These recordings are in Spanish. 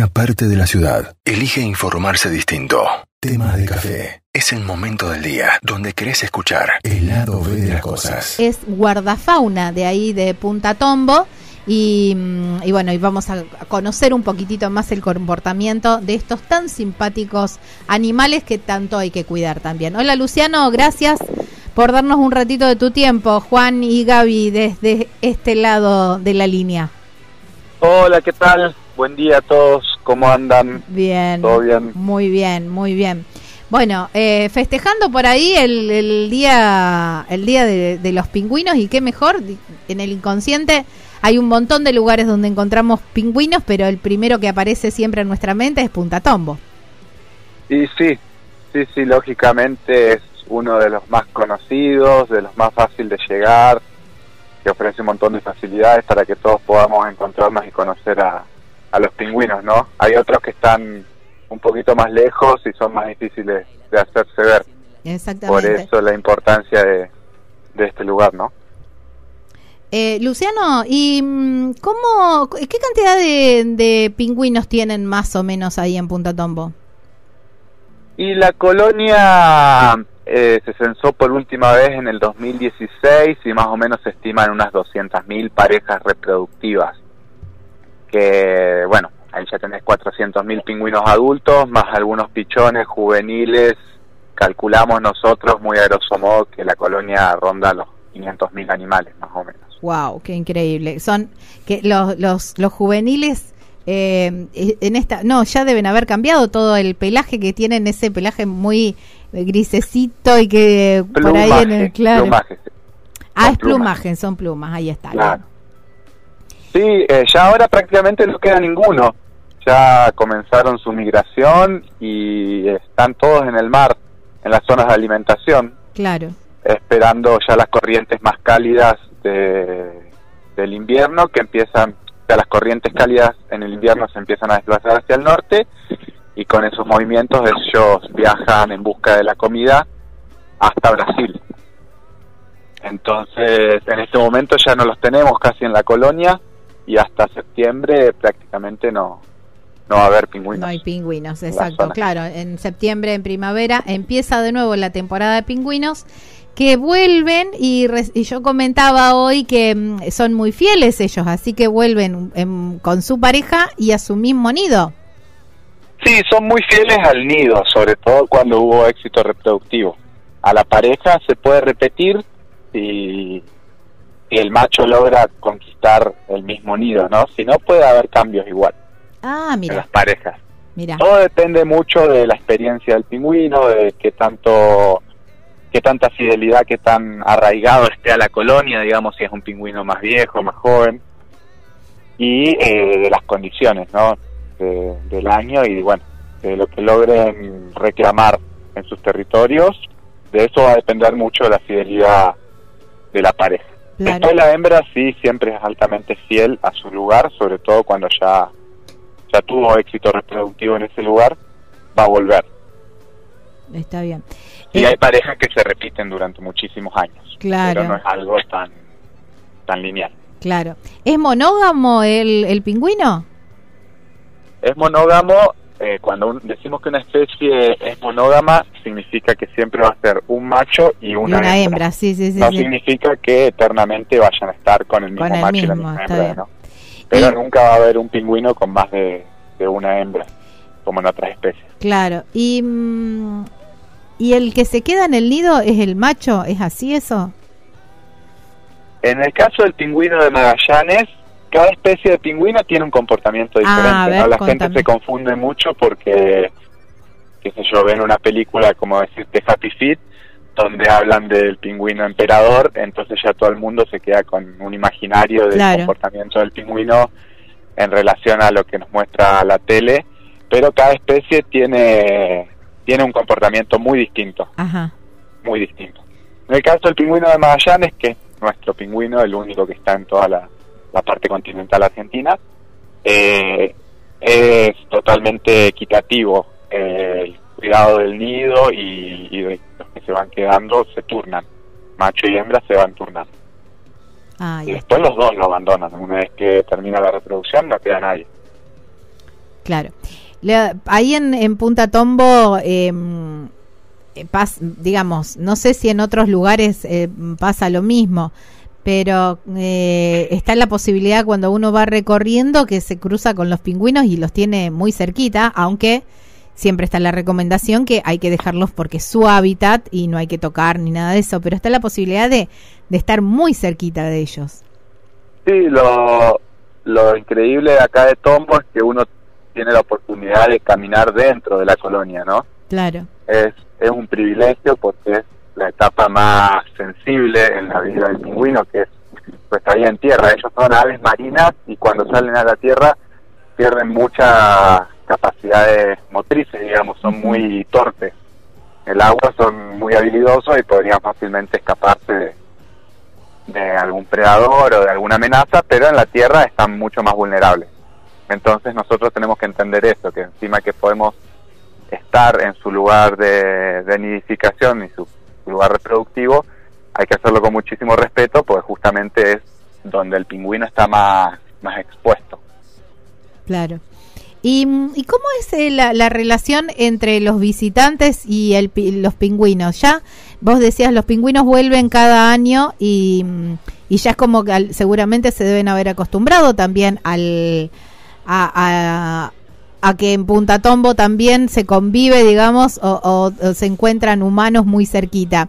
una parte de la ciudad elige informarse distinto. Tema de café. Es el momento del día donde querés escuchar el lado B de las cosas. Es guardafauna de ahí de Punta Tombo. Y, mm, y bueno, y vamos a conocer un poquitito más el comportamiento de estos tan simpáticos animales que tanto hay que cuidar también. Hola Luciano, gracias por darnos un ratito de tu tiempo. Juan y Gaby desde este lado de la línea. Hola, ¿qué tal? Buen día a todos, ¿cómo andan? Bien. ¿Todo bien? Muy bien, muy bien. Bueno, eh, festejando por ahí el, el día, el día de, de los pingüinos y qué mejor, en el inconsciente hay un montón de lugares donde encontramos pingüinos, pero el primero que aparece siempre en nuestra mente es Punta Tombo. Y sí, sí, sí, lógicamente es uno de los más conocidos, de los más fácil de llegar, que ofrece un montón de facilidades para que todos podamos encontrarnos y conocer a, a los pingüinos, ¿no? Hay otros que están un poquito más lejos y son más difíciles de hacerse ver. Por Exactamente. eso la importancia de, de este lugar, ¿no? Eh, Luciano, ¿y mm, cómo, qué cantidad de, de pingüinos tienen más o menos ahí en Punta Tombo? Y la colonia eh, se censó por última vez en el 2016 y más o menos se estiman unas 200.000 parejas reproductivas. Que, bueno, ahí ya tenés 400.000 pingüinos adultos, más algunos pichones juveniles. Calculamos nosotros, muy a grosso modo, que la colonia ronda los 500.000 animales, más o menos. Wow, qué increíble. Son que los, los, los juveniles eh, en esta, no, ya deben haber cambiado todo el pelaje que tienen, ese pelaje muy grisecito y que por ahí en el claro. plumaje, ah, es plumaje, son plumas, ahí está. Claro. Sí, eh, ya ahora prácticamente no queda ninguno. Ya comenzaron su migración y están todos en el mar, en las zonas de alimentación, Claro. esperando ya las corrientes más cálidas de- del invierno, que empiezan, o sea, las corrientes cálidas en el invierno se empiezan a desplazar hacia el norte y con esos movimientos ellos viajan en busca de la comida hasta Brasil. Entonces, en este momento ya no los tenemos casi en la colonia y hasta septiembre prácticamente no, no va a haber pingüinos. No hay pingüinos, exacto. Claro, en septiembre, en primavera, empieza de nuevo la temporada de pingüinos que vuelven y, re- y yo comentaba hoy que mm, son muy fieles ellos, así que vuelven em, con su pareja y a su mismo nido. Sí, son muy fieles al nido, sobre todo cuando hubo éxito reproductivo. A la pareja se puede repetir y, y el macho logra conquistar el mismo nido, ¿no? Si no, puede haber cambios igual Ah, en mira, las parejas. mira. Todo depende mucho de la experiencia del pingüino, de qué tanto qué tanta fidelidad, qué tan arraigado esté a la colonia, digamos, si es un pingüino más viejo, más joven, y eh, de las condiciones, ¿no? De- del año y, bueno, de lo que logren reclamar en sus territorios. De eso va a depender mucho de la fidelidad de la pareja. Claro. Después la hembra sí siempre es altamente fiel a su lugar, sobre todo cuando ya, ya tuvo éxito reproductivo en ese lugar, va a volver. Está bien. Y Eh, hay parejas que se repiten durante muchísimos años. Claro. Pero no es algo tan, tan lineal. Claro. ¿Es monógamo el, el pingüino? Es monógamo, eh, cuando un- decimos que una especie es monógama, significa que siempre va a ser un macho y Y una, una hembra. hembra, sí, sí, sí. no significa que eternamente vayan a estar con el mismo Con el macho y la misma hembra. ¿no? Pero Y- nunca va a haber un pingüino con más de, de una hembra, como en otras especies. Claro. Y, mm, ¿Y el que se queda en el nido es el macho? ¿Es así eso? En el caso del pingüino de Magallanes, cada especie de pingüino tiene un comportamiento Ah, diferente. ver, ¿no? La contame. gente se confunde mucho porque, qué sé yo, ven una película como decirte Happy Feet, donde hablan del pingüino emperador, entonces ya todo el mundo se queda con un imaginario del Claro. comportamiento del pingüino en relación a lo que nos muestra la tele, pero cada especie tiene, tiene un comportamiento muy distinto Ajá. muy distinto. En el caso del pingüino de Magallanes, que es nuestro pingüino, el único que está en toda la, la parte continental argentina, eh, es totalmente equitativo. Eh, el cuidado del nido y, y de los que se van quedando se turnan. Macho y hembra se van turnando. Ah, Y después los dos lo abandonan. Una vez que termina la reproducción no queda nadie. Claro. ahí en, Punta Tombo, em, eh, digamos, no sé si en otros lugares eh, pasa lo mismo, pero eh, está la posibilidad cuando uno va recorriendo que se cruza con los pingüinos y los tiene muy cerquita, aunque siempre está la recomendación que hay que dejarlos porque es su hábitat y no hay que tocar ni nada de eso, pero está la posibilidad de, de estar muy cerquita de ellos. Sí, lo, lo increíble de acá de Tombo es que uno tiene la oportunidad de caminar dentro de la colonia, ¿no? Claro. Es, es un privilegio porque es la etapa más sensible en la vida del pingüino, que es pues ahí en tierra. Ellos son aves marinas y cuando salen a la tierra pierden muchas capacidades motrices, digamos, son muy torpes. El agua son muy habilidosos y podrían fácilmente escaparse de, de algún predador o de alguna amenaza, pero en la tierra están mucho más vulnerables. Entonces nosotros tenemos que entender eso, que encima que podemos estar en su lugar de, nidificación y su lugar reproductivo, hay que hacerlo con muchísimo respeto, porque justamente es donde el pingüino está más, más expuesto. Claro. ¿Y, cómo es eh, la, la, relación entre los visitantes y el, los pingüinos? Ya vos decías, los pingüinos vuelven cada año y, y ya es como que seguramente se deben haber acostumbrado también al, a que en Punta Tombo también se convive, digamos, o, se encuentran humanos muy cerquita.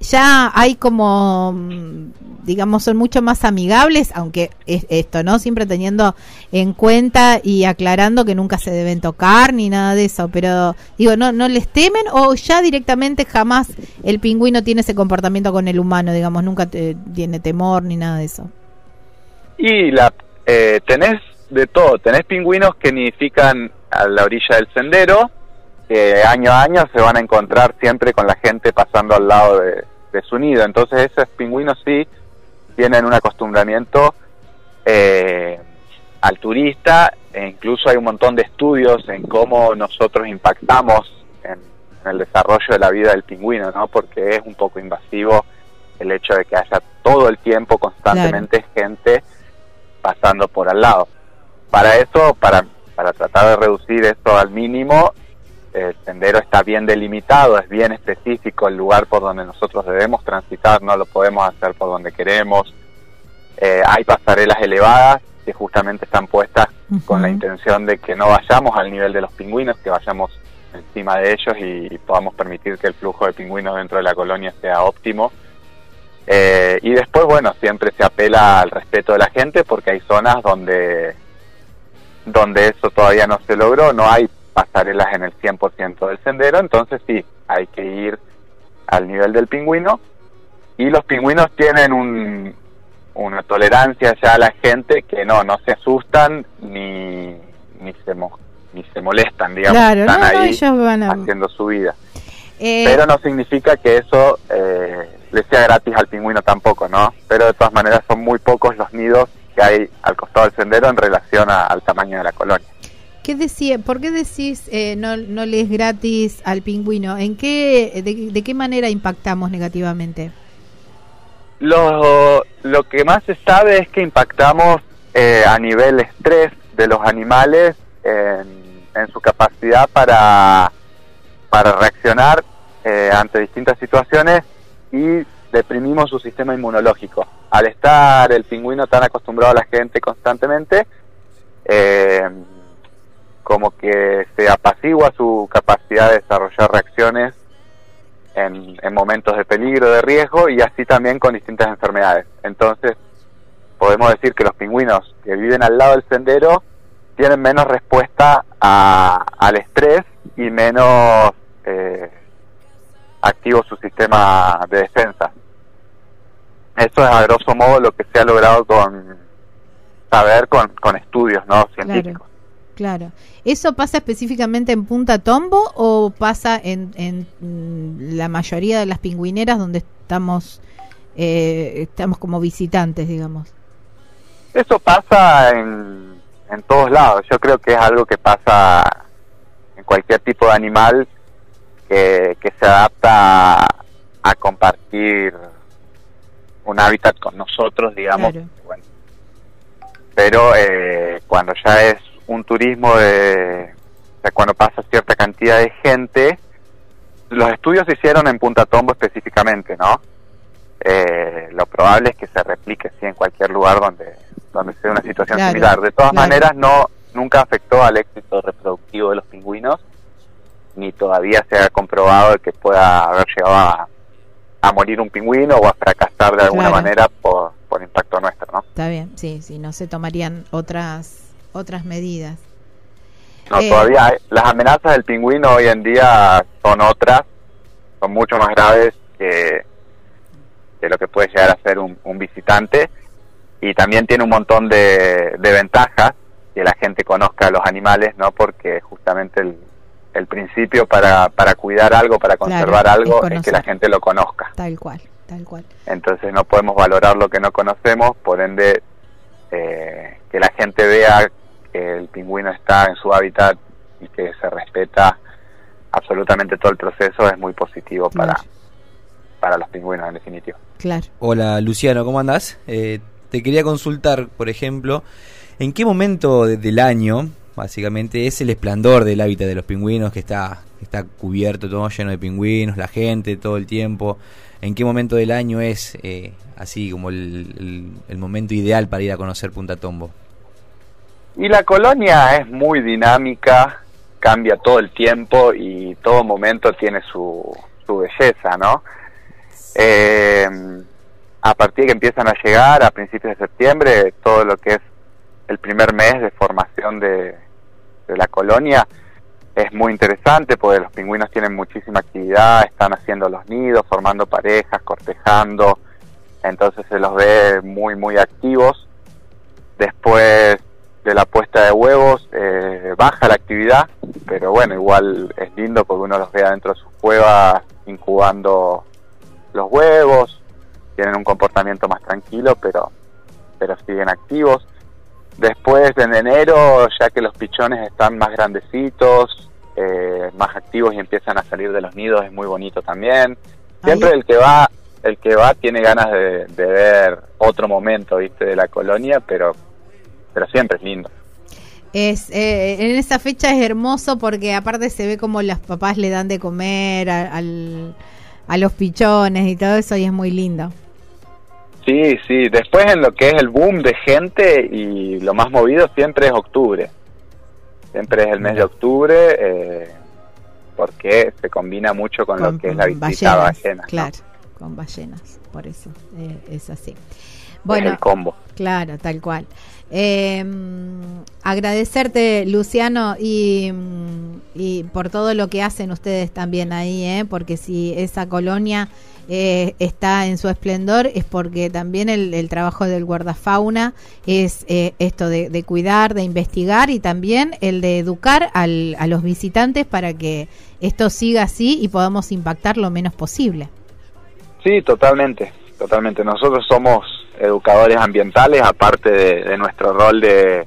Ya hay como, mm, digamos, son mucho más amigables, aunque es esto, ¿no? Siempre teniendo en cuenta y aclarando que nunca se deben tocar ni nada de eso, pero digo, ¿no, no les temen o ya directamente jamás el pingüino tiene ese comportamiento con el humano, digamos, nunca tiene temor ni nada de eso? Y la, eh, tenés de todo. Tenés pingüinos que nidifican a la orilla del sendero, que año a año se van a encontrar siempre con la gente pasando al lado de, su nido. Entonces esos pingüinos sí tienen un acostumbramiento eh, al turista e incluso hay un montón de estudios en cómo nosotros impactamos en, el desarrollo de la vida del pingüino, ¿no? Porque es un poco invasivo el hecho de que haya todo el tiempo constantemente gente pasando por al lado. Para eso, para, para tratar de reducir esto al mínimo, el sendero está bien delimitado, es bien específico el lugar por donde nosotros debemos transitar, no lo podemos hacer por donde queremos. Eh, hay pasarelas elevadas que justamente están puestas con la intención de que no vayamos al nivel de los pingüinos, que vayamos encima de ellos y, podamos permitir que el flujo de pingüinos dentro de la colonia sea óptimo. Eh, y después, bueno, siempre se apela al respeto de la gente porque hay zonas donde donde eso todavía no se logró, no hay pasarelas en el 100% del sendero, entonces sí, hay que ir al nivel del pingüino y los pingüinos tienen un, una tolerancia ya a la gente que no, no se asustan ni, ni, se, ni se molestan, digamos, están ahí haciendo su vida. Eh, Pero no significa que eso eh, le sea gratis al pingüino tampoco, ¿no? Pero de todas maneras son muy pocos los nidos que hay al costado del sendero en relación al tamaño de la colonia. ¿Qué decía, ¿Por qué decís eh, no, no le es gratis al pingüino? ¿En qué, de, qué manera impactamos negativamente? Lo, lo que más se sabe es que impactamos eh, a nivel estrés de los animales en, su capacidad para, para reaccionar eh, ante distintas situaciones y deprimimos su sistema inmunológico. Al estar el pingüino tan acostumbrado a la gente constantemente, eh, como que se apacigua su capacidad de desarrollar reacciones en, momentos de peligro, de riesgo y así también con distintas enfermedades. Entonces, podemos decir que los pingüinos que viven al lado del sendero tienen menos respuesta al estrés y menos eh, activo su sistema de defensa. Eso es a grosso modo lo que se ha logrado con saber con, con estudios no científicos. Claro. ¿Eso pasa específicamente en Punta Tombo o pasa en, en mm, la mayoría de las pingüineras donde estamos eh, estamos como visitantes, digamos? Eso pasa en, en todos lados. Yo creo que es algo que pasa en cualquier tipo de animal que, que se adapta a compartir un hábitat con nosotros, digamos. Bueno. Pero eh, cuando ya es un turismo de, o sea, cuando pasa cierta cantidad de gente, los estudios se hicieron en Punta Tombo específicamente, ¿no? Eh, lo probable es que se replique sí en cualquier lugar donde donde sea una situación Claro, similar. De todas claro. maneras, no nunca afectó al éxito reproductivo de los pingüinos, ni todavía se ha comprobado que pueda haber llegado a, a morir un pingüino o a fracasar de alguna Claro. manera por, por impacto nuestro, ¿no? Está bien, sí, sí, no se tomarían otras otras medidas. No, Eh, todavía hay- las amenazas del pingüino hoy en día son otras, son mucho más graves que, que lo que puede llegar a ser un, un visitante y también tiene un montón de, de ventajas que la gente conozca a los animales, ¿no? Porque justamente el, el principio para, para cuidar algo, para conservar algo, es, que la gente lo conozca. Tal cual, tal cual. Entonces no podemos valorar lo que no conocemos, por ende eh, que la gente vea que el pingüino está en su hábitat y que se respeta absolutamente todo el proceso es muy positivo para, Claro. para los pingüinos en definitiva. Claro. Hola Luciano, ¿cómo andás? Eh, te quería consultar, por ejemplo, ¿en qué momento de- del año, básicamente, es el esplendor del hábitat de los pingüinos que está, está cubierto, todo lleno de pingüinos, la gente todo el tiempo? ¿En qué momento del año es eh, así como el, el- el momento ideal para ir a conocer Punta Tombo? Y la colonia es muy dinámica, cambia todo el tiempo y todo momento tiene su, su belleza, ¿no? Eh, a partir de que empiezan a llegar a principios de septiembre, todo lo que es el primer mes de formación de, la colonia es muy interesante porque los pingüinos tienen muchísima actividad, están haciendo los nidos, formando parejas, cortejando, entonces se los ve muy, muy activos. Después de la puesta de huevos eh, baja la actividad, pero bueno, igual es lindo porque uno los ve adentro de sus cuevas incubando los huevos, tienen un comportamiento más tranquilo, pero, pero siguen activos. Después en enero, ya que los pichones están más grandecitos, eh, más activos y empiezan a salir de los nidos, es muy bonito también. Siempre Ahí- el que va, el que va tiene ganas de, de ver otro momento, viste, de la colonia, pero, pero siempre es lindo. Es, eh, en esa fecha es hermoso porque aparte se ve como los papás le dan de comer a, al- a los pichones y todo eso y es muy lindo. Sí, sí. Después en lo que es el boom de gente y lo más movido siempre es octubre. Siempre es el mes de octubre eh, porque se combina mucho con, lo que es la visita a ballenas. ¿no? Claro, con ballenas, por eso eh, es así. Es Bueno, el combo. Claro, tal cual. Eh, agradecerte, Luciano, y, mm, y por todo lo que hacen ustedes también ahí, ¿eh? porque si esa colonia eh, está en su esplendor es porque también el, el trabajo del guardafauna es eh, esto de, de cuidar, de investigar y también el de educar al- a los visitantes para que esto siga así y podamos impactar lo menos posible. Sí, totalmente, totalmente. Nosotros somos educadores ambientales, aparte de, de nuestro rol de,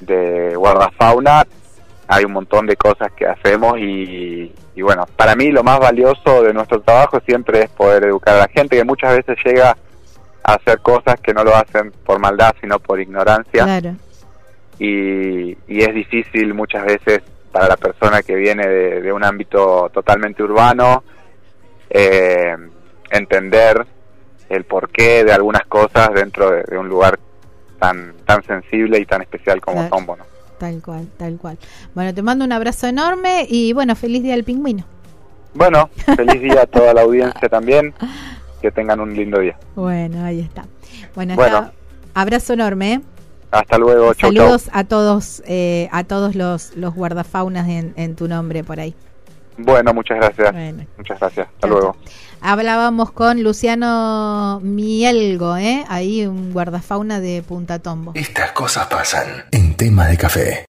de guardafauna, hay un montón de cosas que hacemos y, y bueno, para mí lo más valioso de nuestro trabajo siempre es poder educar a la gente que muchas veces llega a hacer cosas que no lo hacen por maldad, sino por ignorancia Claro, y, y es difícil muchas veces para la persona que viene de, de un ámbito totalmente urbano eh, entender el porqué de algunas cosas dentro de, de un lugar tan tan sensible y tan especial como Claro. Tombo, ¿no? Tal cual, tal cual. Bueno, te mando un abrazo enorme y bueno, feliz día del pingüino. Bueno, feliz día a toda la audiencia también, que tengan un lindo día. Bueno, ahí está. Bueno, Bueno. está- abrazo enorme. ¿eh? Hasta luego, chau, chau. Saludos a todos, eh, a todos los, los guardafaunas en, en tu nombre por ahí. Bueno, muchas gracias. Bueno. Muchas gracias. Hasta Chau, luego. Hablábamos con Luciano Mielgo, ¿eh? ahí un guardafauna de Punta Tombo. Estas cosas pasan en tema de café.